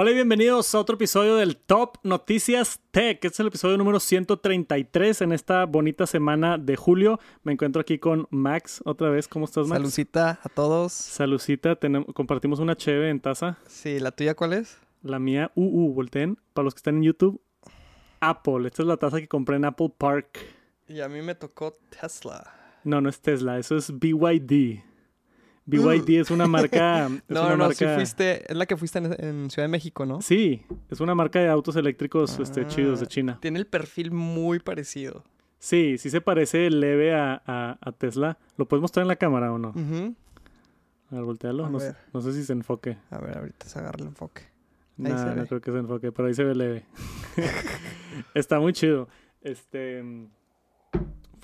Hola y bienvenidos a otro episodio del Top Noticias Tech. Este es el episodio número 133 en esta bonita semana de julio. Me encuentro aquí con Max otra vez. ¿Cómo estás, Max? Salucita a todos. Salucita. Tenemos, compartimos una cheve en taza. Sí, ¿la tuya cuál es? La mía, UU, volteen. Para los que están en YouTube, Apple. Esta es la taza que compré en Apple Park. Y a mí me tocó Tesla. No, no es Tesla, eso es BYD. BYD es una marca. es No, una no, marca... sí fuiste, es la que fuiste en, en Ciudad de México, ¿no? Sí, es una marca de autos eléctricos este, Ah. chidos de China. Tiene el perfil muy parecido. Sí, sí se parece leve a, a- a Tesla. ¿Lo puedes mostrar en la cámara o no? Ujú. A ver, voltealo. A No, sé- no sé si se enfoque. A ver, ahorita se agarra el enfoque. Ahí Nah, se no ve. creo que se enfoque, pero ahí se ve leve. Está muy chido. Este.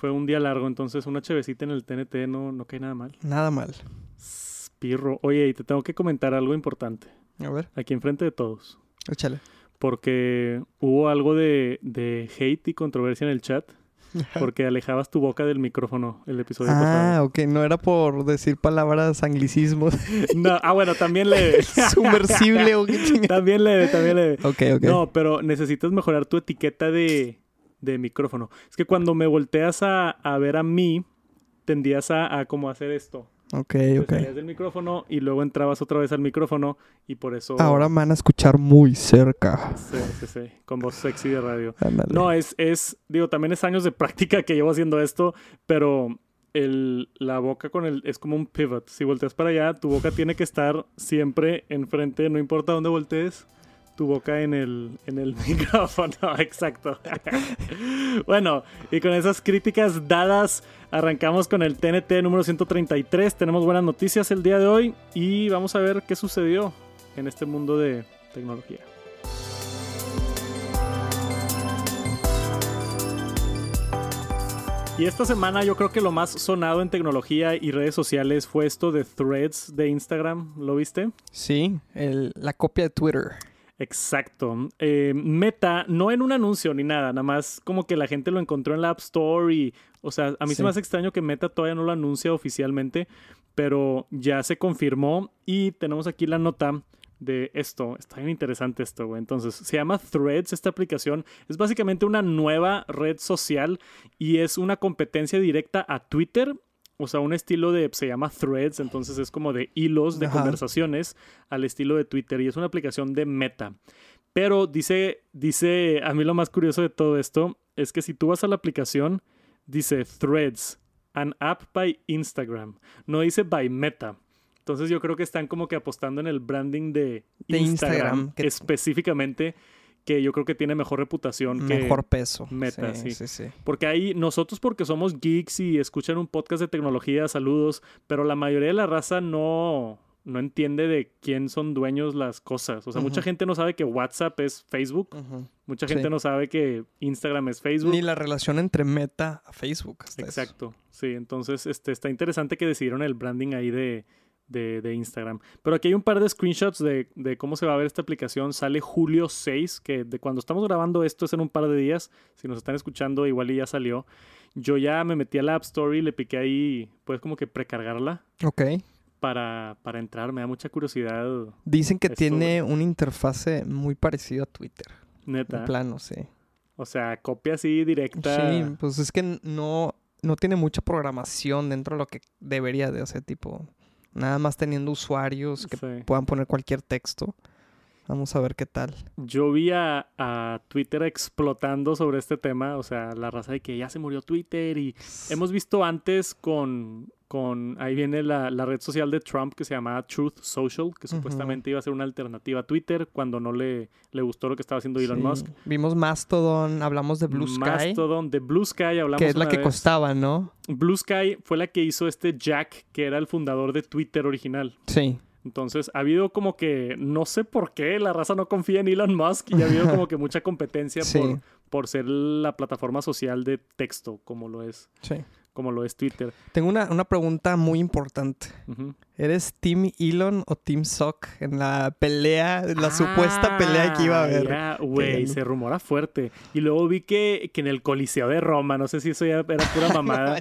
Fue un día largo, entonces una chevecita en el TNT no, no cae nada mal. Nada mal. Spirro. Oye, y te tengo que comentar algo importante. A ver, Aquí enfrente de todos. échale. Porque hubo algo de, de hate y controversia en el chat. Porque alejabas tu boca del micrófono el episodio Ah, pasado. ok, no era por decir palabras anglicismos. No, ah, bueno, también leve. Sumersible o qué chingada. también leve, también leve. Ok, ok. No, pero necesitas mejorar tu etiqueta de, de micrófono. Es que cuando me volteas a, a ver a mí, tendías a, a como hacer esto. ok, Te ok. salías del micrófono y luego entrabas otra vez al micrófono y por eso... Ahora me van a escuchar muy cerca. Sí, sí, sí, con voz sexy de radio. Ándale. No, es, es, digo, también es años de práctica que llevo haciendo esto, pero el, la boca con el, es como un pivot. Si volteas para allá, tu boca tiene que estar siempre enfrente, no importa dónde voltees, tu boca en el, en el micrófono, exacto. bueno, y con esas críticas dadas, arrancamos con el TNT número 133. Tenemos buenas noticias el día de hoy y vamos a ver qué sucedió en este mundo de tecnología. Y esta semana yo creo que lo más sonado en tecnología y redes sociales fue esto de threads de Instagram. ¿Lo viste? Sí, el- la copia de Twitter. Exacto. Eh, Meta, no en un anuncio ni nada, nada más como que la gente lo encontró en la App Store y, o sea, a mí se me hace extraño que Meta todavía no lo anuncia oficialmente, pero ya se confirmó y tenemos aquí la nota de esto. Está bien interesante esto, güey. Entonces, se llama Threads esta aplicación. Es básicamente una nueva red social y es una competencia directa a Twitter. O sea, un estilo de, se llama Threads, entonces es como de hilos de Ajá. conversaciones al estilo de Twitter y es una aplicación de Meta. Pero dice, dice, a mí lo más curioso de todo esto es que si tú vas a la aplicación, dice Threads, an app by Instagram. No dice by Meta. Entonces yo creo que están como que apostando en el branding de, De Instagram, Instagram, que- específicamente, que yo creo que tiene mejor reputación que... Mejor peso. Meta, sí. sí, sí. Porque ahí nosotros porque somos geeks y escuchan un podcast de tecnología, saludos, pero la mayoría de la raza no, no entiende de quién son dueños las cosas. O sea, mucha gente no sabe que WhatsApp es Facebook, mucha Sí. gente no sabe que Instagram es Facebook. Ni la relación entre Meta a Facebook. hasta eso. Exacto, sí, entonces este, está interesante que decidieron el branding ahí de, de, de Instagram. Pero aquí hay un par de screenshots de, de cómo se va a ver esta aplicación. Sale julio 6, que de cuando estamos grabando esto es en un par de días. Si nos están escuchando, igual y ya salió. Yo ya me metí a la App Store y le piqué ahí, pues como que precargarla Ok. para, para entrar. Me da mucha curiosidad, Dicen que Esto- tiene una interfase muy parecida a Twitter. neta. En plano, sí. O sea, copia así directa. Sí, pues es que no, no tiene mucha programación dentro de lo que debería de hacer, tipo, nada más teniendo usuarios que Sí. puedan poner cualquier texto. Vamos a ver qué tal. Yo vi a, a Twitter explotando sobre este tema, o sea, la raza de que ya se murió Twitter y hemos visto antes con, con ahí viene la, la red social de Trump que se llamaba Truth Social, que supuestamente iba a ser una alternativa a Twitter cuando no le, le gustó lo que estaba haciendo Elon Sí. Musk. Vimos Mastodon, hablamos de Blue Sky, Mastodon, de Blue Sky hablamos que es la que vez. costaba, ¿no? Blue Sky fue la que hizo este Jack, que era el fundador de Twitter original. Sí. Entonces, ha habido como que, no sé por qué, la raza no confía en Elon Musk y ha habido como que mucha competencia Sí. por, por ser la plataforma social de texto, como lo es, Sí. como lo es Twitter. Tengo una, una pregunta muy importante. ¿Eres Team Elon o Team Sock en la pelea, en la supuesta pelea que iba a Ah, haber? Güey, se rumora fuerte. Y luego vi que, que en el Coliseo de Roma, no sé si eso ya era pura mamada.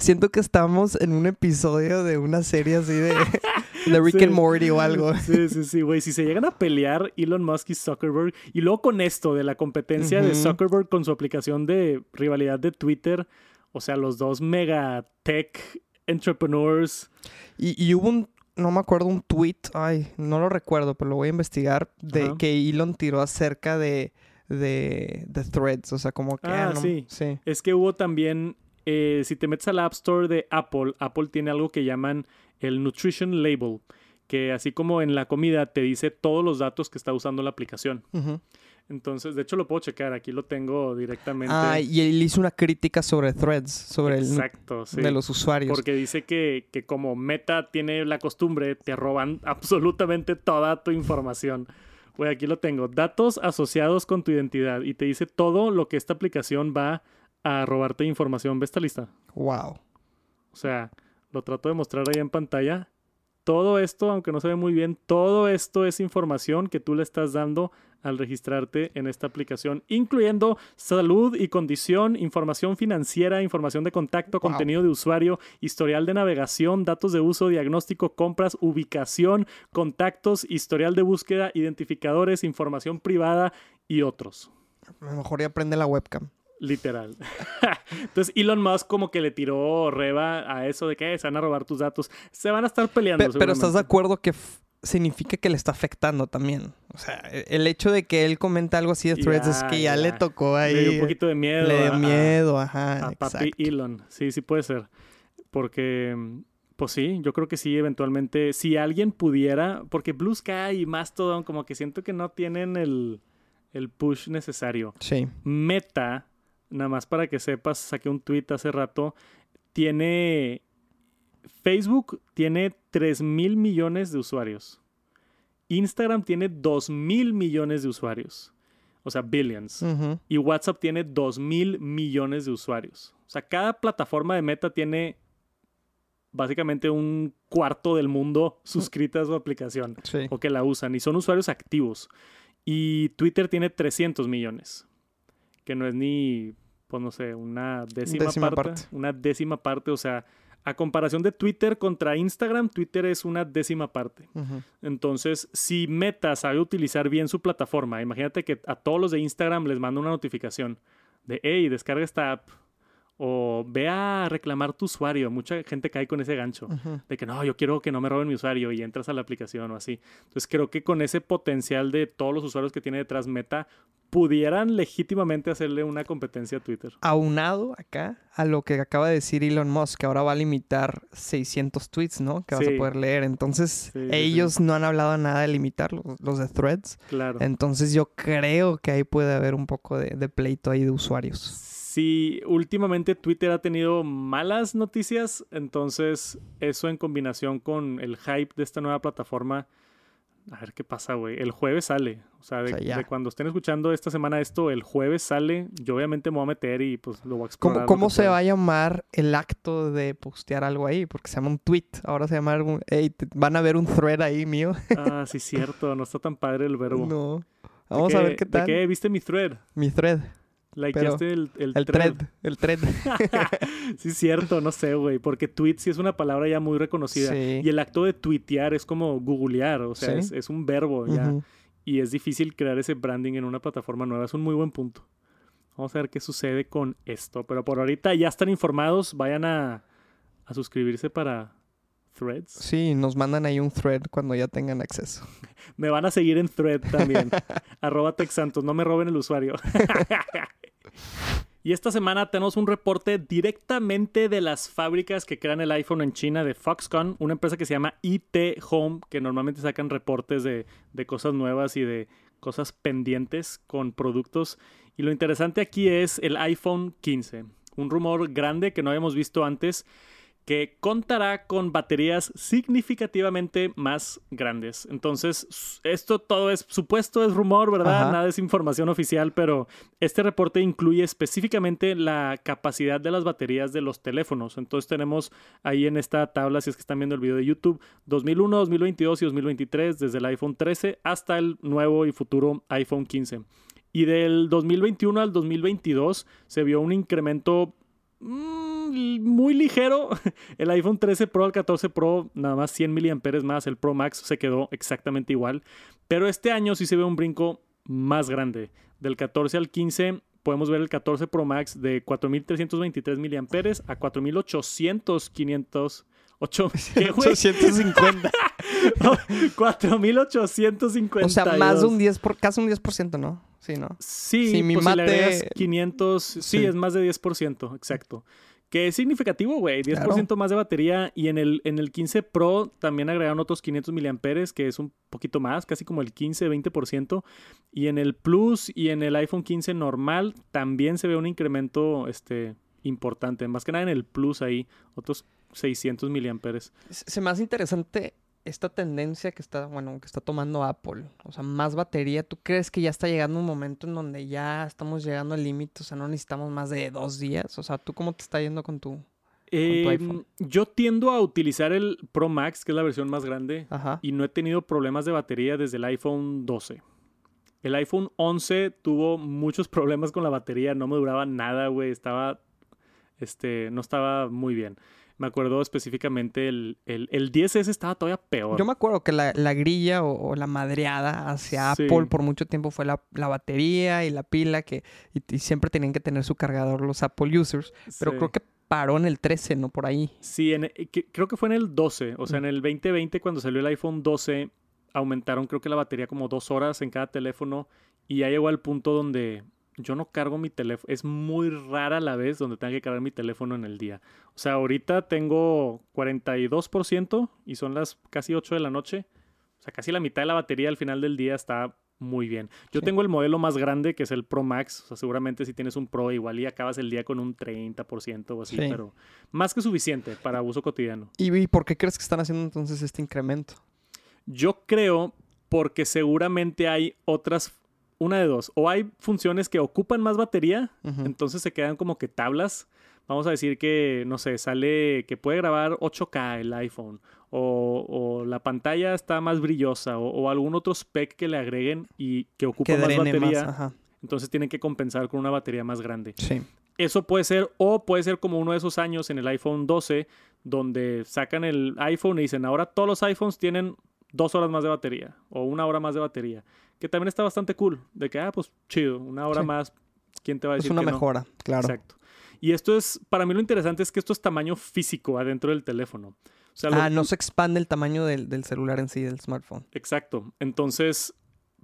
Siento que estamos en un episodio de una serie así de, de Rick Sí. and Morty o algo. Sí, sí, sí, güey. Si se llegan a pelear Elon Musk y Zuckerberg, y luego con esto de la competencia de. Zuckerberg con su aplicación de rivalidad de Twitter, o sea, los dos mega tech entrepreneurs. Y, y hubo un, no me acuerdo, un tweet, ay, no lo recuerdo, pero lo voy a investigar, de Ajá. que Elon tiró acerca de, de, de threads, o sea, como que... Ah, no- sí. sí. Es que hubo también, eh, si te metes al App Store de Apple, Apple tiene algo que llaman el Nutrition Label, que así como en la comida te dice todos los datos que está usando la aplicación. Entonces, de hecho lo puedo checar, aquí lo tengo directamente. Ah, y él hizo una crítica sobre threads, sobre el sí. de los usuarios. Porque dice que, que como Meta tiene la costumbre, te roban absolutamente toda tu información. Güey, aquí lo tengo. Datos asociados con tu identidad. Y te dice todo lo que esta aplicación va a robarte información. ¿Ves esta lista? Wow. O sea, lo trato de mostrar ahí en pantalla. Todo esto, aunque no se ve muy bien, todo esto es información que tú le estás dando al registrarte en esta aplicación, incluyendo salud y condición, información financiera, información de contacto, Wow. contenido de usuario, historial de navegación, datos de uso, diagnóstico, compras, ubicación, contactos, historial de búsqueda, identificadores, información privada y otros. A lo mejor ya prende la webcam. Literal. Entonces Elon Musk como que le tiró reba a eso de que "Eh, se van a robar tus datos. Se van a estar peleando. Pe- pero estás de acuerdo que significa que le está afectando también. O sea, e- el hecho de que él comenta algo así de threads es que ya, ya. le tocó ahí. Le dio un poquito de miedo. le dio a- a- miedo, ajá. A, papi exacto. Elon. Sí, sí puede ser. Porque, pues sí, yo creo que sí, eventualmente, si alguien pudiera, porque Blue Sky y Mastodon como que siento que no tienen el, el push necesario. Sí. Meta, nada más para que sepas, saqué un tweet hace rato, tiene... Facebook tiene 3 mil millones de usuarios. Instagram tiene 2 mil millones de usuarios. O sea, billions. Y WhatsApp tiene 2 mil millones de usuarios. O sea, cada plataforma de Meta tiene básicamente un cuarto del mundo suscrita a su aplicación Sí. o que la usan. Y son usuarios activos. Y Twitter tiene 300 millones. Que no es ni, pues no sé, una décima, Décima parte, parte. Una décima parte. O sea, a comparación de Twitter contra Instagram, Twitter es una décima parte. Entonces, si Meta sabe utilizar bien su plataforma, imagínate que a todos los de Instagram les manda una notificación de, hey, descarga esta app. O ve a reclamar tu usuario. Mucha gente cae con ese gancho. De que no, yo quiero que no me roben mi usuario y entras a la aplicación o así. Entonces creo que con ese potencial de todos los usuarios que tiene detrás Meta, pudieran legítimamente hacerle una competencia a Twitter. Aunado acá a lo que acaba de decir Elon Musk, que ahora va a limitar 600 tweets, ¿no? Que vas Sí. a poder leer. Entonces, Sí, sí, ellos no han hablado nada de limitar los, los de threads. Claro. Entonces, yo creo que ahí puede haber un poco de, de pleito ahí de usuarios. Sí, últimamente Twitter ha tenido malas noticias, entonces eso en combinación con el hype de esta nueva plataforma, a ver qué pasa, güey. El jueves sale, o sea, de, O sea, ya. de cuando estén escuchando esta semana esto, el jueves sale, yo obviamente me voy a meter y pues lo voy a explorar. ¿Cómo, se va a llamar el acto de postear algo ahí? Porque se llama un tweet. Ahora se llama algún... Ey, te- van a ver un thread ahí mío. Ah, sí, cierto, no está tan padre el verbo. no. ¿De Vamos a ver qué ¿De tal. qué? ¿Viste mi thread? Mi thread. Likeaste el, el, El thread. thread. El thread. sí, cierto, no sé, güey, porque tweet sí es una palabra ya muy reconocida. Sí. Y el acto de tuitear es como googlear, o sea, Sí. es, es un verbo ya. Y es difícil crear ese branding en una plataforma nueva. Es un muy buen punto. Vamos a ver qué sucede con esto. Pero por ahorita ya están informados. Vayan a, a suscribirse para Threads. Sí, nos mandan ahí un thread cuando ya tengan acceso. Me van a seguir en Thread también. Arroba Texantos. No me roben el usuario. y esta semana tenemos un reporte directamente de las fábricas que crean el iPhone en China de Foxconn, una empresa que se llama IT Home, que normalmente sacan reportes de, cosas nuevas y de cosas pendientes con productos. Y lo interesante aquí es el iPhone 15, un rumor grande que no habíamos visto antes que contará con baterías significativamente más grandes. Entonces, esto todo es supuesto, es rumor, ¿verdad? Ajá. Nada es información oficial, pero este reporte incluye específicamente la capacidad de las baterías de los teléfonos. Entonces tenemos ahí en esta tabla, si es que están viendo el video de YouTube, 2001, 2022 y 2023, desde el iPhone 13 hasta el nuevo y futuro iPhone 15. Y del 2021 al 2022 se vio un incremento mm, muy ligero. El iPhone 13 Pro al 14 Pro, nada más 100 miliamperes más. El Pro Max se quedó exactamente igual. Pero este año sí se ve un brinco más grande. Del 14 al 15 podemos ver el 14 Pro Max de 4323 miliamperes a 4800 500 8, ¿qué, güey? 850. 4850. O sea, más de un 10%, por, casi un 10%, ¿no? Sí, ¿no? Sí, Sí, mi pues si le mate- agregas 500, sí, Sí. es más de 10%, exacto. Que es significativo, güey, 10% Claro. más de batería. Y en el, en el 15 Pro también agregaron otros 500 miliamperes, que es un poquito más, casi como el 15-20%. Y en el Plus y en el iPhone 15 normal también se ve un incremento este, importante. Más que nada en el Plus ahí, otros 600 miliamperes. Se me hace interesante esta tendencia que está, bueno, que está tomando Apple. O sea, más batería. ¿Tú crees que ya está llegando un momento en donde ya estamos llegando al límite? O sea, no necesitamos más de dos días. O sea, ¿tú cómo te está yendo con tu...? Eh, iPhone. yo tiendo a utilizar el Pro Max, que es la versión más grande, Ajá. y no he tenido problemas de batería desde el iPhone 12. El iPhone 11 tuvo muchos problemas con la batería, no me duraba nada, güey, estaba, este, no estaba muy bien. Me acuerdo específicamente el, el, el 10S estaba todavía peor. Yo me acuerdo que la, la grilla o, o la madreada hacia Sí. Apple por mucho tiempo fue la, la batería y la pila que y, y siempre tenían que tener su cargador los Apple users. Pero Sí. creo que paró en el 13, ¿no? Por ahí. Sí, en- eh, que- creo que fue en el 12, o sea, en el 2020 cuando salió el iPhone 12 aumentaron creo que la batería como dos horas en cada teléfono y ya llegó al punto donde yo no cargo mi teléfono, es muy rara la vez donde tenga que cargar mi teléfono en el día. O sea, ahorita tengo 42% y son las casi 8 de la noche, o sea, casi la mitad de la batería al final del día está muy bien. Yo Sí. tengo el modelo más grande que es el Pro Max, o sea, seguramente si tienes un Pro igual y acabas el día con un 30% o así, Sí. pero más que suficiente para uso cotidiano. ¿Y, y por qué crees que están haciendo entonces este incremento? Yo creo porque seguramente hay otras, una de dos, o hay funciones que ocupan más batería, entonces se quedan como que tablas. Vamos a decir que, no sé, sale que puede grabar 8K el iPhone, o, o la pantalla está más brillosa, o, o algún otro spec que le agreguen y que ocupa Que más batería, Ajá. entonces tienen que compensar con una batería más grande. Sí. Eso puede ser, o puede ser como uno de esos años en el iPhone 12, donde sacan el iPhone y dicen, ahora todos los iPhones tienen dos horas más de batería, o una hora más de batería, que también está bastante cool, de que, ah, pues chido, una hora Sí. más, ¿quién te va a Es decir una que no? mejora, claro. Exacto. Y esto es, para mí lo interesante es que esto es tamaño físico adentro del teléfono. O sea, lo- Ah, no se expande el tamaño del, del celular en sí, del smartphone. Exacto. Entonces,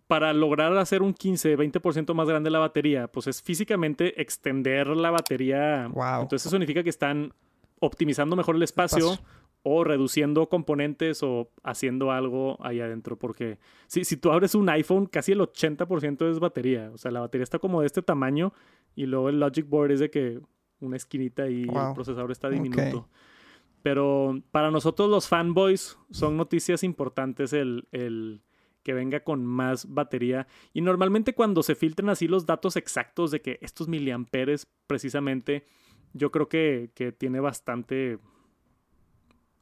para lograr hacer un 15, 20% más grande la batería, pues es físicamente extender la batería. Wow. Entonces, eso significa que están optimizando mejor el espacio, Espacio. O reduciendo componentes o haciendo algo ahí adentro. Porque si, si tú abres un iPhone, casi el 80% es batería. O sea, la batería está como de este tamaño y luego el Logic Board es de que una esquinita y el procesador está diminuto. Pero para nosotros los fanboys son noticias importantes el, el que venga con más batería. Y normalmente cuando se filtran así los datos exactos de que estos miliamperes precisamente, yo creo que, que tiene bastante...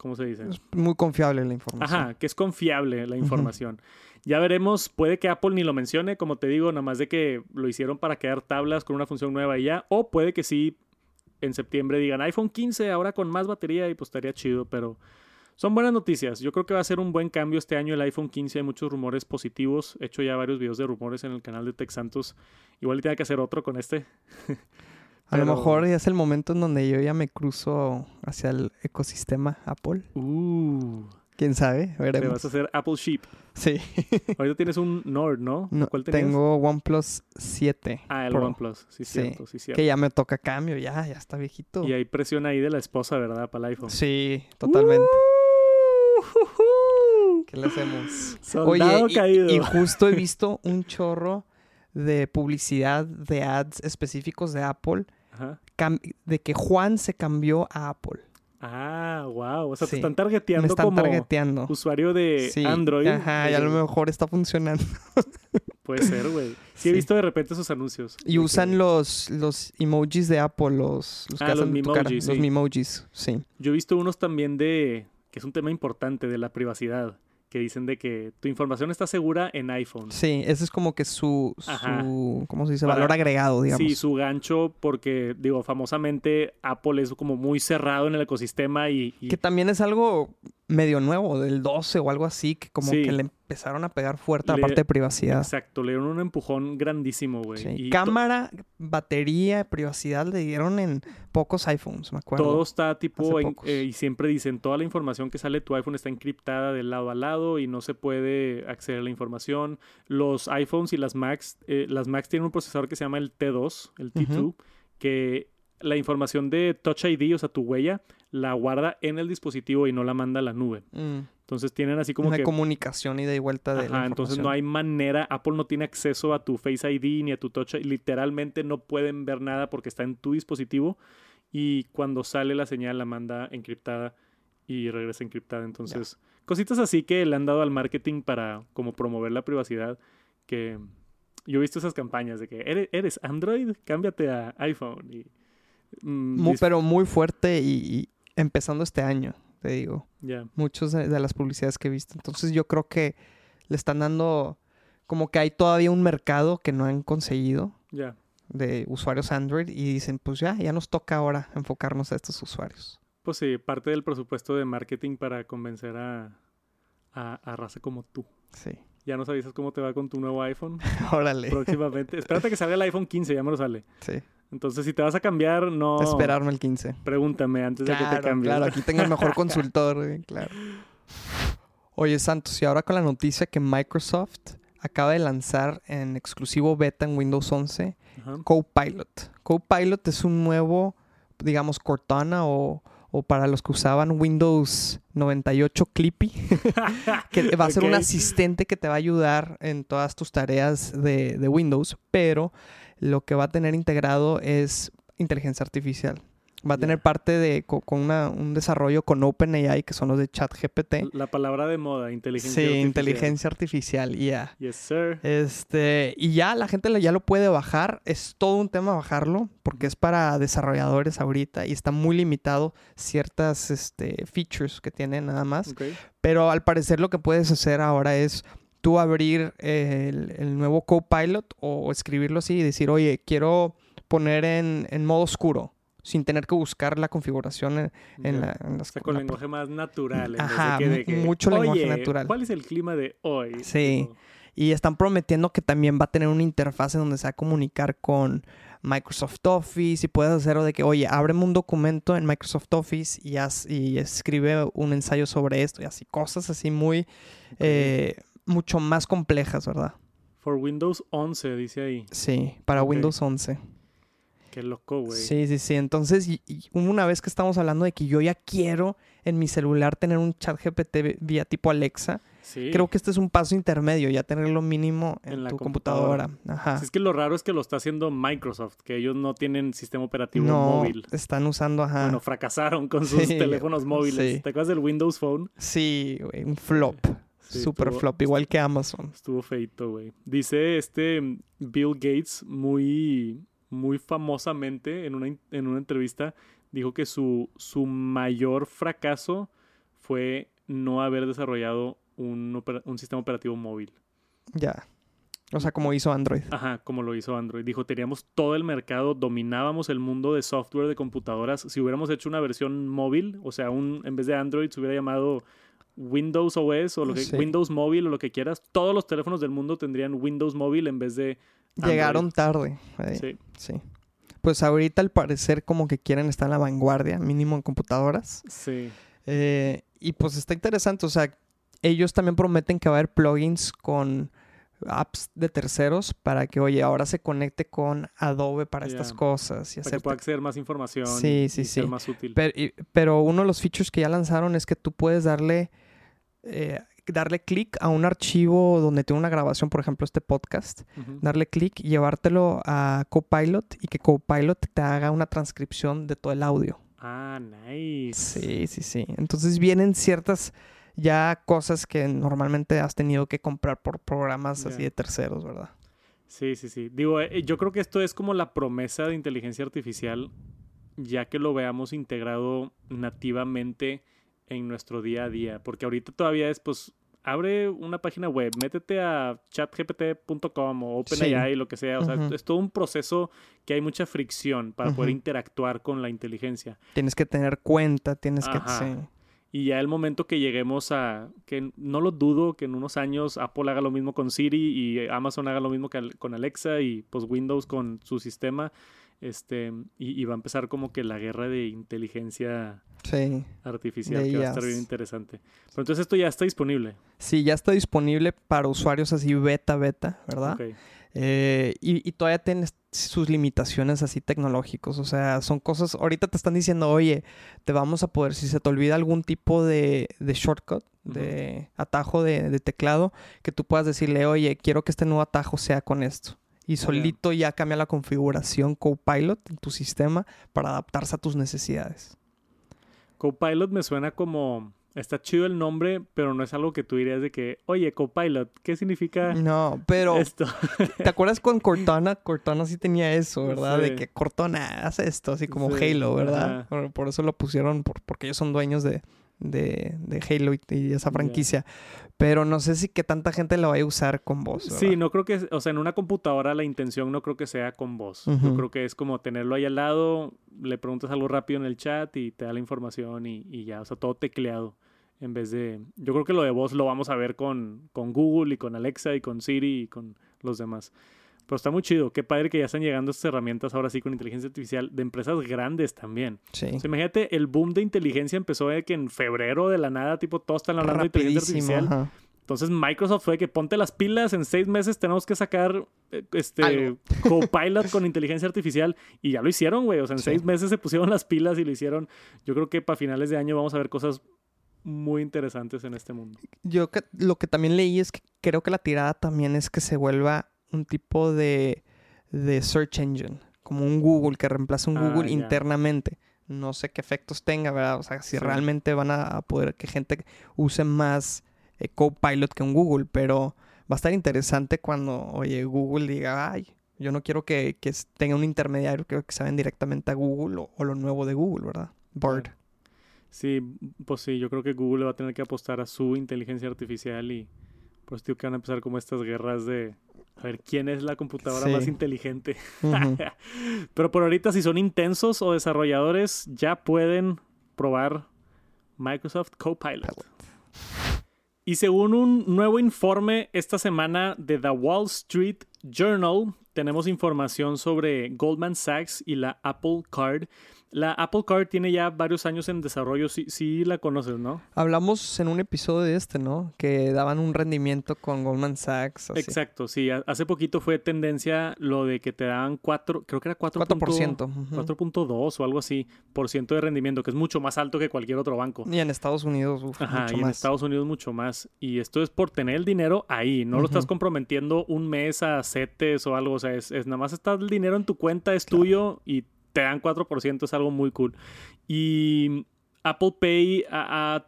¿Cómo se dice? Es muy confiable la información. Ajá, que es confiable la información. Ya veremos, puede que Apple ni lo mencione, como te digo, nada más de que lo hicieron para crear tablas con una función nueva y ya, o puede que sí en septiembre digan iPhone 15 ahora con más batería y pues estaría chido, pero son buenas noticias. Yo creo que va a ser un buen cambio este año el iPhone 15, hay muchos rumores positivos. He hecho ya varios videos de rumores en el canal de Tech Santos. Igual tiene que hacer otro con este. A lo mejor ya es el momento en donde yo ya me cruzo hacia el ecosistema Apple. Uh, ¿Quién sabe? te Veremos. vas a hacer Apple Sheep. Sí. Ahorita tienes un Nord, ¿no? No, ¿Cuál tenías? tengo OnePlus 7. Ah, el Pro, OnePlus. Sí, Sí, cierto, sí, cierto. Que ya me toca cambio, ya, ya está viejito. Y hay presión ahí de la esposa, ¿verdad? Para el iPhone. Sí, totalmente. Uh, ¿Qué le hacemos? Soldado Oye, y- caído. y, justo he visto un chorro de publicidad de ads específicos de Apple, Ajá. de que Juan se cambió a Apple. Ah, wow. O sea, Sí. te están Me targeteando están como targeteando. usuario de Sí, Android. Ajá, y a lo mejor está funcionando. Puede ser, güey. Sí, he visto de repente esos anuncios. Y usan que- los, los emojis de Apple, los, los Ah, los hacen Memojis, Los sí. Yo he visto unos también de... que es un tema importante de la privacidad. Que dicen de que tu información está segura en iPhone. Sí, ese es como que su, ¿cómo se dice? Para- Valor agregado, digamos. Sí, su gancho, porque, digo, famosamente Apple es como muy cerrado en el ecosistema y, y- Que también es algo medio nuevo, del 12 o algo así, que como Sí. que le empezaron a pegar fuerte a la parte de privacidad. exacto, le dieron un empujón grandísimo, güey. Sí. Y Cámara, batería, privacidad le dieron en pocos iPhones, me acuerdo. todo está tipo, en- eh, y siempre dicen, toda la información que sale de tu iPhone está encriptada de lado a lado y no se puede acceder a la información. Los iPhones y las Macs, eh, las Macs tienen un procesador que se llama el T2, el T2, Ujú. que la información de Touch ID, o sea, tu huella, la guarda en el dispositivo y no la manda a la nube. Mm, Entonces tienen así como Una que... comunicación ida y vuelta de la Ajá, entonces no hay manera, Apple no tiene acceso a tu Face ID ni a tu Touch ID, literalmente no pueden ver nada porque está en tu dispositivo y cuando sale la señal la manda encriptada y regresa encriptada. Entonces, cositas así que le han dado al marketing para como promover la privacidad que yo he visto esas campañas de que eres, eres Android, cámbiate a iPhone y mm, Mu- dis- pero muy fuerte y, y empezando este año, te digo. ya, Muchos de, de las publicidades que he visto. Entonces yo creo que le están dando como que hay todavía un mercado que no han conseguido de usuarios Android y dicen, pues ya, ya nos toca ahora enfocarnos a estos usuarios. Pues sí, parte del presupuesto de marketing para convencer a, a, a raza como tú. Sí. ¿Ya nos avisas cómo te va con tu nuevo iPhone Órale. próximamente? Espérate que salga el iPhone 15, ya me lo sale. Sí. Entonces, si te vas a cambiar, no... Esperarme el 15. Pregúntame antes de que te cambies. claro, aquí tengo el mejor consultor, güey, claro. Oye, Santos, y ahora con la noticia que Microsoft acaba de lanzar en exclusivo beta en Windows 11 Ajá. Copilot. Copilot es un nuevo, digamos, Cortana o, o para los que usaban Windows 98 Clippy, que va a ser un asistente que te va a ayudar en todas tus tareas de, de Windows, pero lo que va a tener integrado es inteligencia artificial. Va a tener parte de co- con una- un desarrollo con OpenAI, que son los de ChatGPT. La palabra de moda, inteligencia Sí, artificial. inteligencia artificial, ya. Yes, sir. Este, y ya la gente ya lo puede bajar. Es todo un tema bajarlo porque es para desarrolladores ahorita y está muy limitado ciertas este, features que tiene nada más. Pero al parecer lo que puedes hacer ahora es tú abrir el, el nuevo Copilot o escribirlo así y decir, oye, quiero poner en, en modo oscuro sin tener que buscar la configuración en, la, en O las sea, con la- lenguaje más natural. Ajá, que, de que, mucho lenguaje "Oye, natural". ¿Cuál es el clima de hoy? Sí. Y están prometiendo que también va a tener una interfaz en donde se va a comunicar con Microsoft Office y puedes hacerlo de que, oye, ábreme un documento en Microsoft Office y, haz- y escribe un ensayo sobre esto y así, cosas así muy, eh, mucho más complejas, ¿verdad? For Windows 11, dice ahí. Sí, para. Windows 11. Qué loco, güey. Sí, sí, sí. Entonces, y- y una vez que estamos hablando de que yo ya quiero en mi celular tener un chat GPT vía tipo Alexa, Sí. creo que este es un paso intermedio, ya tenerlo mínimo en, En la tu computadora. computadora. Ajá. Sí, es que lo raro es que lo está haciendo Microsoft, que ellos no tienen sistema operativo no, móvil. están usando, ajá. Bueno, fracasaron con sus Sí, teléfonos móviles. sí. ¿Te acuerdas del Windows Phone? sí, güey, un flop. Sí, Super estuvo- flop, igual que Amazon. Estuvo feito, güey. Dice este mm, Bill Gates muy, muy famosamente en una, en una entrevista, dijo que su, su mayor fracaso fue no haber desarrollado un, un sistema operativo móvil. Ya. O sea, como hizo Android. Ajá, como lo hizo Android. Dijo, teníamos todo el mercado, dominábamos el mundo de software de computadoras. Si hubiéramos hecho una versión móvil, o sea, un, en vez de Android se hubiera llamado Windows OS o lo que, Sí. Windows Móvil o lo que quieras, todos los teléfonos del mundo tendrían Windows Móvil en vez de Android. Llegaron tarde. Sí. sí. Pues ahorita al parecer como que quieren estar en la vanguardia, mínimo en computadoras. Sí. Eh, y pues está interesante, o sea, ellos también prometen que va a haber plugins con apps de terceros para que, oye, ahora se conecte con Adobe para estas cosas y Para que pueda acceder más información Sí, y, sí, y ser sí. más útil. Pero, y- pero uno de los features que ya lanzaron es que tú puedes darle, eh, darle clic a un archivo donde tiene una grabación, por ejemplo, este podcast, darle clic y llevártelo a Copilot y que Copilot te haga una transcripción de todo el audio. Ah, nice. Sí, sí, sí. Entonces vienen ciertas ya cosas que normalmente has tenido que comprar por programas así de terceros, ¿verdad? Sí, sí, sí. Digo, eh, yo creo que esto es como la promesa de inteligencia artificial, ya que lo veamos integrado nativamente en nuestro día a día. Porque ahorita todavía es, pues, abre una página web, métete a chatgpt.com o OpenAI, lo que sea. O sea, es todo un proceso que hay mucha fricción para poder interactuar con la inteligencia. Tienes que tener cuenta, tienes que... Y ya el momento que lleguemos a, que no lo dudo, que en unos años Apple haga lo mismo con Siri y Amazon haga lo mismo con Alexa y pues Windows con su sistema, este, y, va a empezar como que la guerra de inteligencia artificial, que va a estar bien interesante. Pero entonces esto ya está disponible. Sí, ya está disponible para usuarios así beta, beta, ¿verdad? Eh, y, todavía tienes sus limitaciones así tecnológicos. O sea, son cosas. Ahorita te están diciendo, oye, te vamos a poder, si se te olvida algún tipo de, shortcut, de atajo de, teclado, que tú puedas decirle, oye, quiero que este nuevo atajo sea con esto. Y solito ya cambia la configuración Copilot en tu sistema para adaptarse a tus necesidades. Copilot me suena como Está chido el nombre, pero no es algo que tú dirías de que, oye, Copilot, ¿qué significa no, pero esto? ¿Te acuerdas con Cortana? Cortana sí tenía eso, ¿verdad? De que Cortana hace esto, así como Halo, ¿verdad? Por, eso lo pusieron, porque ellos son dueños de, de, de Halo y, esa franquicia. Pero no sé si que tanta gente la vaya a usar con voz. Sí, no creo que, o sea, en una computadora la intención no creo que sea con voz. Yo creo que es como tenerlo ahí al lado, le preguntas algo rápido en el chat y te da la información y, y ya, o sea, todo tecleado. En vez de. Yo creo que lo de voz lo vamos a ver con, con Google y con Alexa y con Siri y con los demás. Pero está muy chido. Qué padre que ya están llegando estas herramientas ahora sí con inteligencia artificial de empresas grandes también. Sí. imagínate, el boom de inteligencia empezó de que en febrero de la nada, tipo, todos están hablando de inteligencia artificial. Entonces Microsoft fue que ponte las pilas, en seis meses tenemos que sacar eh, este Copilot con inteligencia artificial y ya lo hicieron, güey. O sea, en seis meses se pusieron las pilas y lo hicieron. Yo creo que para finales de año vamos a ver cosas muy interesantes en este mundo. Yo lo que también leí es que creo que la tirada también es que se vuelva un tipo de, search engine, como un Google que reemplaza un Google ah, internamente. No sé qué efectos tenga, ¿verdad? O sea, si realmente van a poder que gente use más eh, Copilot que un Google, pero va a estar interesante cuando, oye, Google diga, ay, yo no quiero que, tenga un intermediario, quiero que se directamente a Google o, lo nuevo de Google, ¿verdad? Bird. Sí, pues sí, yo creo que Google va a tener que apostar a su inteligencia artificial y pues tío que van a empezar como estas guerras de a ver quién es la computadora más inteligente. Pero por ahorita si son intensos o desarrolladores ya pueden probar Microsoft Copilot. Y según un nuevo informe esta semana de The Wall Street Journal, tenemos información sobre Goldman Sachs y la Apple Card la Apple Card tiene ya varios años en desarrollo, sí, sí la conoces, ¿no? Hablamos en un episodio de este, ¿no? Que daban un rendimiento con Goldman Sachs. Exacto, sí. Hace poquito fue tendencia lo de que te daban 4, creo que era 4%. 4.2 o algo así, por ciento de rendimiento, que es mucho más alto que cualquier otro banco. Y en Estados Unidos, uf, Ajá, y en Estados Unidos mucho más. Y esto es por tener el dinero ahí, no lo estás comprometiendo un mes a CETES o algo, o sea, es, nada más está el dinero en tu cuenta, es tuyo y te dan 4%, es algo muy cool. Y Apple Pay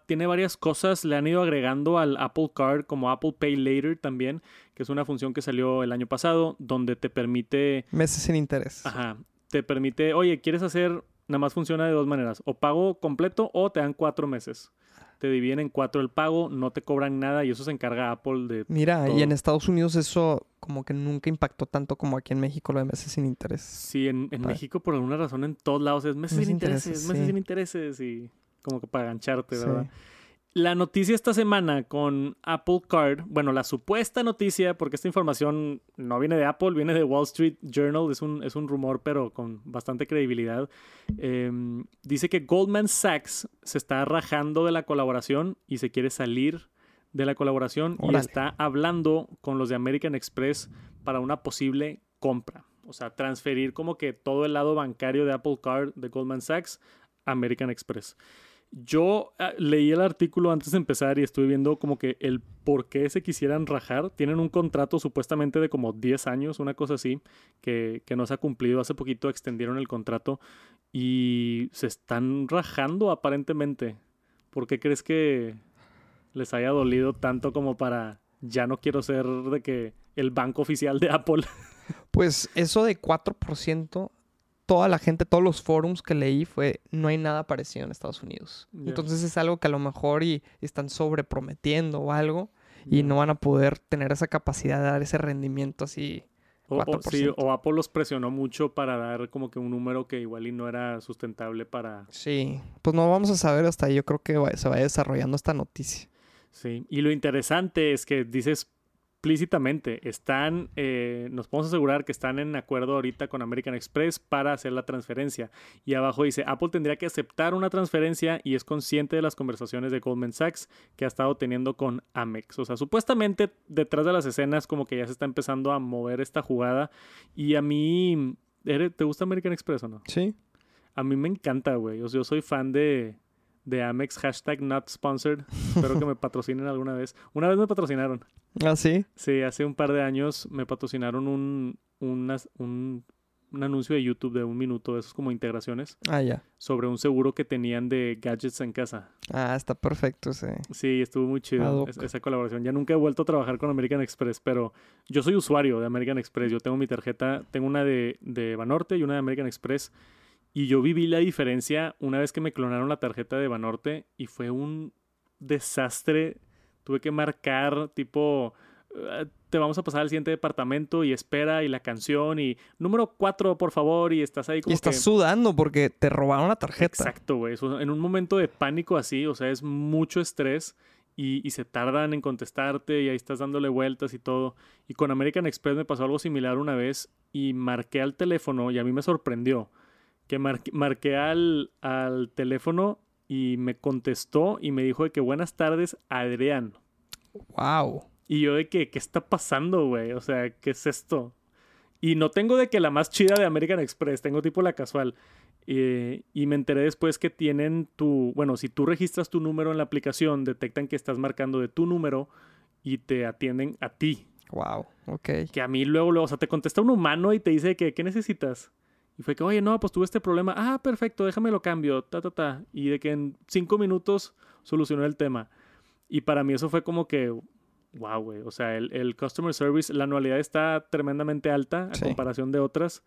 tiene varias cosas, le han ido agregando al Apple Card como Apple Pay Later también, que es una función que salió el año pasado, donde te permite... Meses sin interés. Ajá, te permite, oye, ¿quieres hacer? Nada más funciona de dos maneras, o pago completo o te dan cuatro meses te dividen en cuatro el pago, no te cobran nada y eso se encarga Apple de. Mira, y en Estados Unidos eso como que nunca impactó tanto como aquí en México lo de meses sin interés. Sí, en, México por alguna razón en todos lados es meses, sin intereses, meses sin intereses y como que para gancharte, ¿verdad? La noticia esta semana con Apple Card, bueno, la supuesta noticia, porque esta información no viene de Apple, viene de Wall Street Journal, es un, es un rumor, pero con bastante credibilidad. Em, dice que Goldman Sachs se está rajando de la colaboración y se quiere salir de la colaboración y está hablando con los de American Express para una posible compra. O sea, transferir como que todo el lado bancario de Apple Card de Goldman Sachs a American Express. Yo ah, leí el artículo antes de empezar y estuve viendo como que el por qué se quisieran rajar. Tienen un contrato supuestamente de como 10 años, una cosa así, que, que no se ha cumplido. Hace poquito extendieron el contrato y se están rajando aparentemente. ¿Por qué crees que les haya dolido tanto como para ya no quiero ser de que el banco oficial de Apple? Pues eso de 4% toda la gente, todos los forums que leí fue, no hay nada parecido en Estados Unidos. Entonces es algo que a lo mejor y, están sobreprometiendo o algo. y no van a poder tener esa capacidad de dar ese rendimiento así. O, o- sí, 4%. o Apple los presionó mucho para dar como que un número que igual y no era sustentable para... Sí, pues no vamos a saber hasta ahí. Yo creo que va- se va desarrollando esta noticia. Sí, y lo interesante es que dices explícitamente, están, eh, nos podemos asegurar que están en acuerdo ahorita con American Express para hacer la transferencia. Y abajo dice, Apple tendría que aceptar una transferencia y es consciente de las conversaciones de Goldman Sachs que ha estado teniendo con Amex. O sea, supuestamente detrás de las escenas como que ya se está empezando a mover esta jugada. Y a mí, ¿eres- ¿te gusta American Express o no? Sí. A mí me encanta, güey. O sea, yo soy fan de, de Amex, hashtag not sponsored. Espero que me patrocinen alguna vez. Una vez me patrocinaron. ¿Ah, sí? Sí, hace un par de años me patrocinaron un, unas- un, un anuncio de YouTube de un minuto, esos como integraciones, Ah, ya. sobre un seguro que tenían de gadgets en casa. Ah, está perfecto ese. Sí, estuvo muy chido es- esa colaboración. Ya nunca he vuelto a trabajar con American Express, pero yo soy usuario de American Express. Yo tengo mi tarjeta, tengo una de, de Banorte y una de American Express. Y yo viví la diferencia una vez que me clonaron la tarjeta de Banorte y fue un desastre. Tuve que marcar tipo, "Ah, te vamos a pasar al siguiente departamento y espera y la canción y número 4, por favor, y estás ahí como Y estás que... sudando porque te robaron la tarjeta. Exacto, güey. En un momento de pánico así, o sea, es mucho estrés y, y se tardan en contestarte y ahí estás dándole vueltas y todo. Y con American Express me pasó algo similar una vez y marqué al teléfono y a mí me sorprendió que marqué, marqué al, al teléfono y me contestó y me dijo de que buenas tardes, Adrián. Wow. Y yo de que, ¿qué está pasando, güey? O sea, ¿qué es esto? Y no tengo de que la más chida de American Express, tengo tipo la casual. Eh, y me enteré después que tienen tu, bueno, si tú registras tu número en la aplicación, detectan que estás marcando de tu número y te atienden a ti. Wow. Ok. Que a mí luego, luego, o sea, te contesta un humano y te dice que, ¿qué necesitas? Y fue que, oye, no, pues tuve este problema. Ah, perfecto, déjame lo cambio, ta, ta, ta. Y de que en cinco minutos solucionó el tema. Y para mí eso fue como que, wow, güey. O sea, el, el customer service, la anualidad está tremendamente alta a Sí. comparación de otras.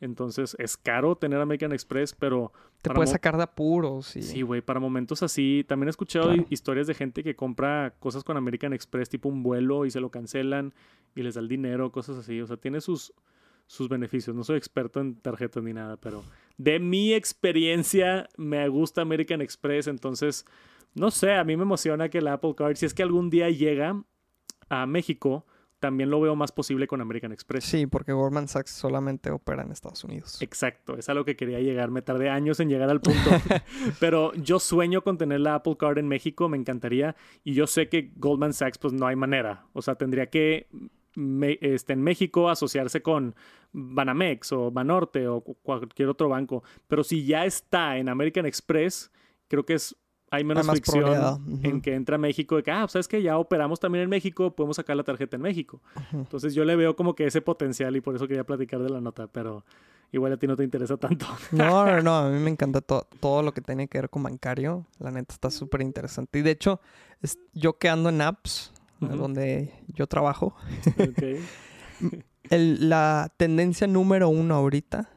Entonces, es caro tener American Express, pero Te puedes sacar de apuros y... Sí, güey, para momentos así. También he escuchado Claro. hi- historias de gente que compra cosas con American Express, tipo un vuelo, y se lo cancelan y les da el dinero, cosas así. O sea, tiene sus, sus beneficios. No soy experto en tarjetas ni nada, pero de mi experiencia me gusta American Express. Entonces, no sé, a mí me emociona que el Apple Card, si es que algún día llega a México, también lo veo más posible con American Express. Sí, porque Goldman Sachs solamente opera en Estados Unidos. Exacto, es a lo que quería llegar. Me tardé años en llegar al punto. Pero yo sueño con tener la Apple Card en México, me encantaría. Y yo sé que Goldman Sachs, pues no hay manera. O sea, tendría que me- este, en México asociarse con Banamex o Banorte o cu- cualquier otro banco. Pero si ya está en American Express, creo que es hay menos más fricción en que entra a México de que, ah, ¿sabes que Ya operamos también en México, podemos sacar la tarjeta en México. Entonces yo le veo como que ese potencial y por eso quería platicar de la nota, pero igual a ti no te interesa tanto. No, no, no, a mí me encanta to- todo lo que tiene que ver con bancario. La neta está súper interesante. Y de hecho, yo que ando en apps, donde yo trabajo, el- la tendencia número uno ahorita,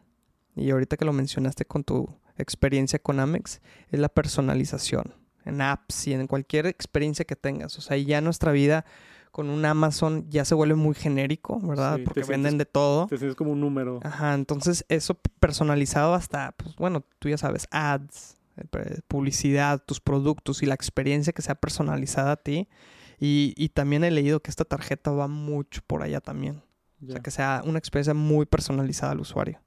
y ahorita que lo mencionaste con tu experiencia con Amex, es la personalización en apps y en cualquier experiencia que tengas. O sea, ya nuestra vida con un Amazon ya se vuelve muy genérico, ¿verdad? Sí, Porque sientes- venden de todo. Te sientes como un número. Ajá, entonces eso personalizado hasta, pues bueno, tú ya sabes, ads, eh, publicidad, tus productos y la experiencia que sea personalizada a ti. Y, y también he leído que esta tarjeta va mucho por allá también. O sea, que sea una experiencia muy personalizada al usuario.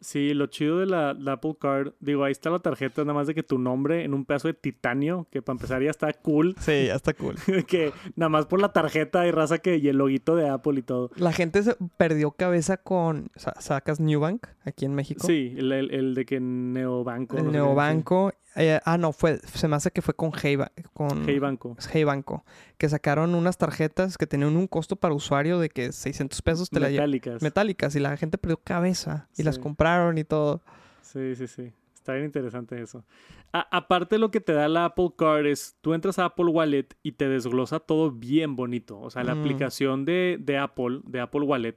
Sí, lo chido de la, la Apple Card, digo, ahí está la tarjeta, nada más de que tu nombre en un pedazo de titanio, que para empezar ya está cool, Sí, ya está cool. que nada más por la tarjeta y raza que y el loguito de Apple y todo. La gente se perdió cabeza con, sa- sacas Newbank aquí en México. Sí, el, el- el de que Neobanco. El no Neobanco. eh, ah, no, fue, se me hace que fue con Hey, Ba- con. Hey Banco. Hey Banco, que sacaron unas tarjetas que tenían un costo para usuario de que 600 pesos te la lle- Metálicas. metálicas y la gente perdió cabeza y las Sí. Compraron y todo. Sí, sí, sí. Está bien interesante eso. A- aparte lo que te da la Apple Card es, tú entras a Apple Wallet y te desglosa todo bien bonito. O sea, la Mm. aplicación de, de Apple, de Apple Wallet,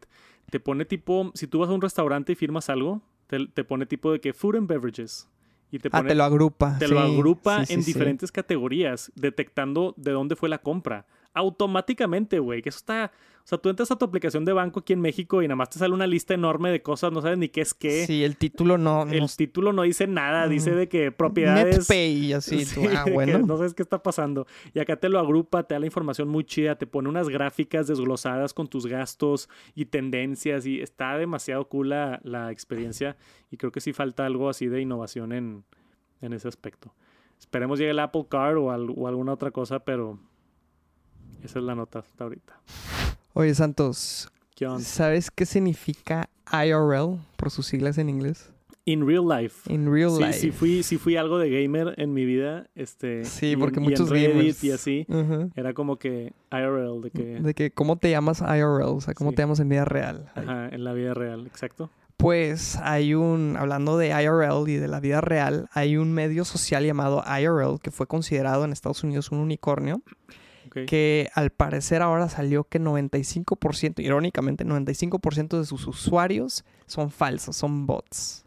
te pone tipo, si tú vas a un restaurante y firmas algo, te, te pone tipo de que Food and Beverages. Y te Ah, te lo agrupa. te lo agrupa sí, sí, en sí. diferentes categorías, detectando de dónde fue la compra. automáticamente, güey. Que eso está. O sea, tú entras a tu aplicación de banco aquí en México y nada más te sale una lista enorme de cosas, no sabes ni qué es qué. Sí, el título no. El no- título no dice nada, dice de que propiedades. NetPay y así. tú, Sí, ah, bueno. no sabes qué está pasando. Y acá te lo agrupa, te da la información muy chida, te pone unas gráficas desglosadas con tus gastos y tendencias. Y está demasiado cool la, la experiencia. Y creo que sí falta algo así de innovación en, en ese aspecto. Esperemos llegue el Apple Card o, al- o alguna otra cosa, pero esa es la nota hasta ahorita. Oye, Santos, ¿Qué onda? ¿sabes qué significa IRL por sus siglas en inglés? In real life. In real Sí, life. sí fui, sí fui algo de gamer en mi vida. Este, Sí, y en- porque y en muchos Reddit gamers. y así. Era como que IRL, de que... De que, ¿cómo te llamas IRL? O sea, ¿cómo Sí. te llamas en vida real? Ajá, en la vida real, exacto. Pues hay un, hablando de IRL y de la vida real, hay un medio social llamado IRL que fue considerado en Estados Unidos un unicornio, Que al parecer ahora salió que 95%, irónicamente, 95% de sus usuarios son falsos, son bots.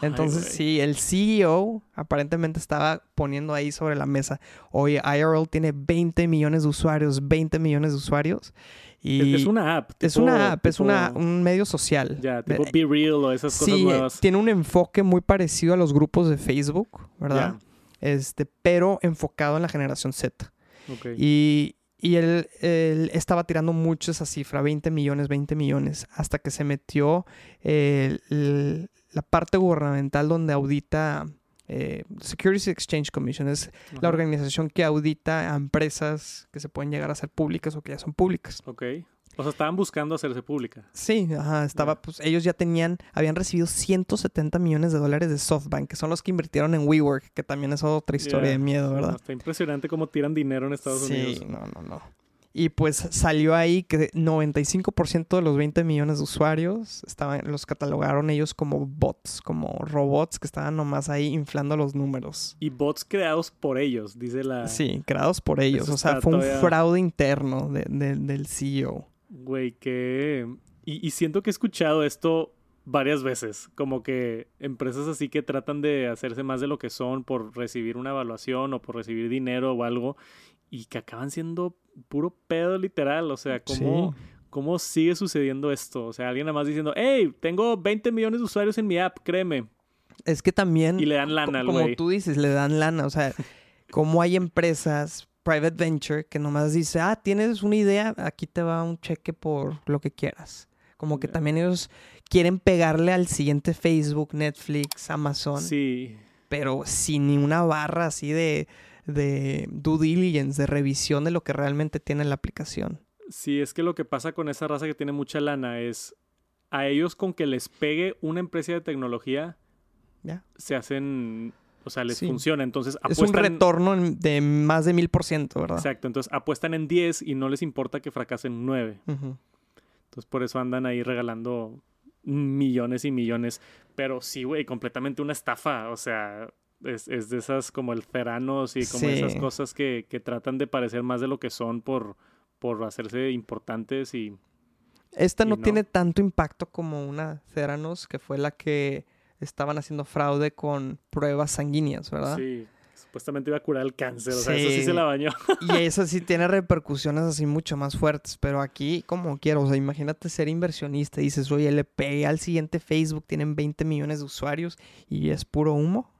Entonces, sí, el CEO aparentemente estaba poniendo ahí sobre la mesa, oye, IRL tiene 20 millones de usuarios, 20 millones de usuarios. Y Es, una app. es una app, es una, un medio social. Ya, tipo Be Real o esas cosas Sí, nuevas. tiene un enfoque muy parecido a los grupos de Facebook, ¿verdad? Este, pero enfocado en la generación Z. Y, y él, él estaba tirando mucho esa cifra, 20 millones, 20 millones, hasta que se metió eh, el- la parte gubernamental donde audita eh, Securities Exchange Commission. Es la organización que audita a empresas que se pueden llegar a ser públicas o que ya son públicas. Ok. O sea, estaban buscando hacerse pública. Sí, ajá, estaba, pues ellos ya tenían, habían recibido 170 millones de dólares de SoftBank, que son los que invirtieron en WeWork, que también es otra historia de miedo, No, ¿verdad? está impresionante cómo tiran dinero en Estados sí, Unidos. no, no, no. Y pues salió ahí que 95% de los 20 millones de usuarios estaban, los catalogaron ellos como bots, como robots que estaban nomás ahí inflando los números. Y bots creados por ellos, dice la... Sí, creados por ellos. Eso O sea, fue un todavía- fraude interno de- de- del CEO. Güey, que... Y, y siento que he escuchado esto varias veces, como que empresas así que tratan de hacerse más de lo que son por recibir una evaluación o por recibir dinero o algo y que acaban siendo puro pedo literal, o sea, ¿cómo, Sí. cómo sigue sucediendo esto? O sea, alguien nada más diciendo, hey, tengo 20 millones de usuarios en mi app, créeme, Es que también... y le dan lana al como tú dices, le dan lana. O sea, como hay empresas, private venture, que nomás dice, ah, tienes una idea, aquí te va un cheque por lo que quieras. Como que también ellos quieren pegarle al siguiente Facebook, Netflix, Amazon, Sí, pero sin ni una barra así de, de due diligence, de revisión de lo que realmente tiene la aplicación. Sí, es que lo que pasa con esa raza que tiene mucha lana es a ellos con que les pegue una empresa de tecnología, Ya. se hacen, o sea, les Sí. funciona. Entonces Es un apuestan. retorno de más de mil por ciento, ¿verdad? Exacto, entonces apuestan en 10 y no les importa que fracasen 9. Ujú. Entonces por eso andan ahí regalando millones y millones. Pero sí, güey, completamente una estafa. O sea, es, es de esas como el Ceranos y como esas cosas que, que tratan de parecer más de lo que son por, por hacerse importantes y Esta Y no, no. tiene tanto impacto como una Theranos, que fue la que estaban haciendo fraude con pruebas sanguíneas, ¿verdad? Sí, supuestamente iba a curar el cáncer. O sea, eso sí se la bañó. Y eso sí tiene repercusiones así mucho más fuertes, pero aquí como quiero, o sea, imagínate ser inversionista y dices, oye, le pegué al siguiente Facebook, tienen 20 millones de usuarios y es puro humo.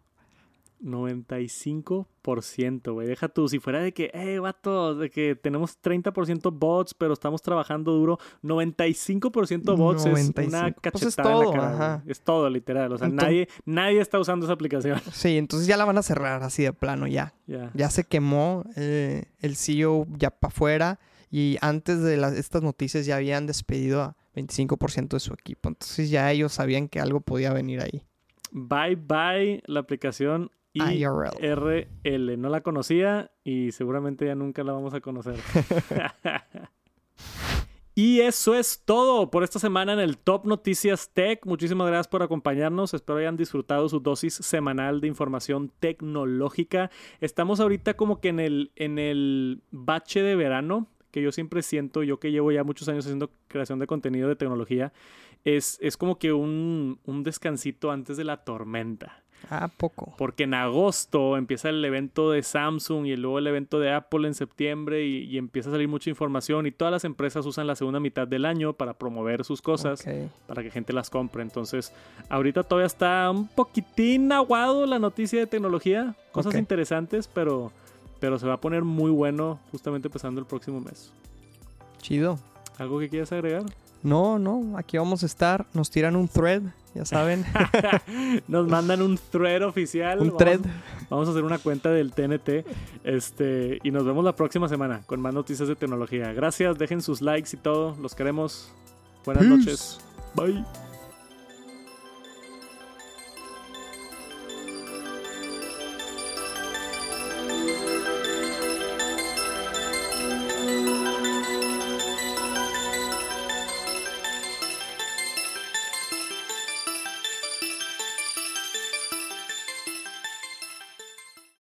95%, güey. Deja tú, si fuera de que, eh, vato, de que tenemos 30% bots, pero estamos trabajando duro, 95% bots es 95. una Pues cachetada es en todo, la cara, ajá. Es todo, literal. O sea, Entonces- nadie, nadie está usando esa aplicación. Sí, entonces ya la van a cerrar así de plano, ya. Ya. Ya se quemó eh, el CEO ya para afuera y antes de las, estas noticias ya habían despedido a 25% de su equipo. Entonces ya ellos sabían que algo podía venir ahí. Bye bye la aplicación IRL. No la conocía y seguramente ya nunca la vamos a conocer. Y eso es todo por esta semana en el Top Noticias Tech. Muchísimas gracias por acompañarnos. Espero hayan disfrutado su dosis semanal de información tecnológica. Estamos ahorita como que en el, en el bache de verano que yo siempre siento, yo que llevo ya muchos años haciendo creación de contenido de tecnología, es, es como que un, un descansito antes de la tormenta. Ah, poco. Porque en agosto empieza el evento de Samsung y luego el evento de Apple en septiembre y, y empieza a salir mucha información y todas las empresas usan la segunda mitad del año para promover sus cosas, para que gente las compre. Entonces, ahorita todavía está un poquitín aguado la noticia de tecnología, cosas interesantes, pero, pero se va a poner muy bueno justamente empezando el próximo mes. Chido. ¿Algo que quieras agregar? No, no, aquí vamos a estar. Nos tiran un thread, ya saben. Nos mandan un thread oficial. un Vamos- thread. Vamos a hacer una cuenta del TNT. Este, y nos vemos la próxima semana con más noticias de tecnología. Gracias, dejen sus likes y todo. Los queremos. Buenas Peace. noches. Bye.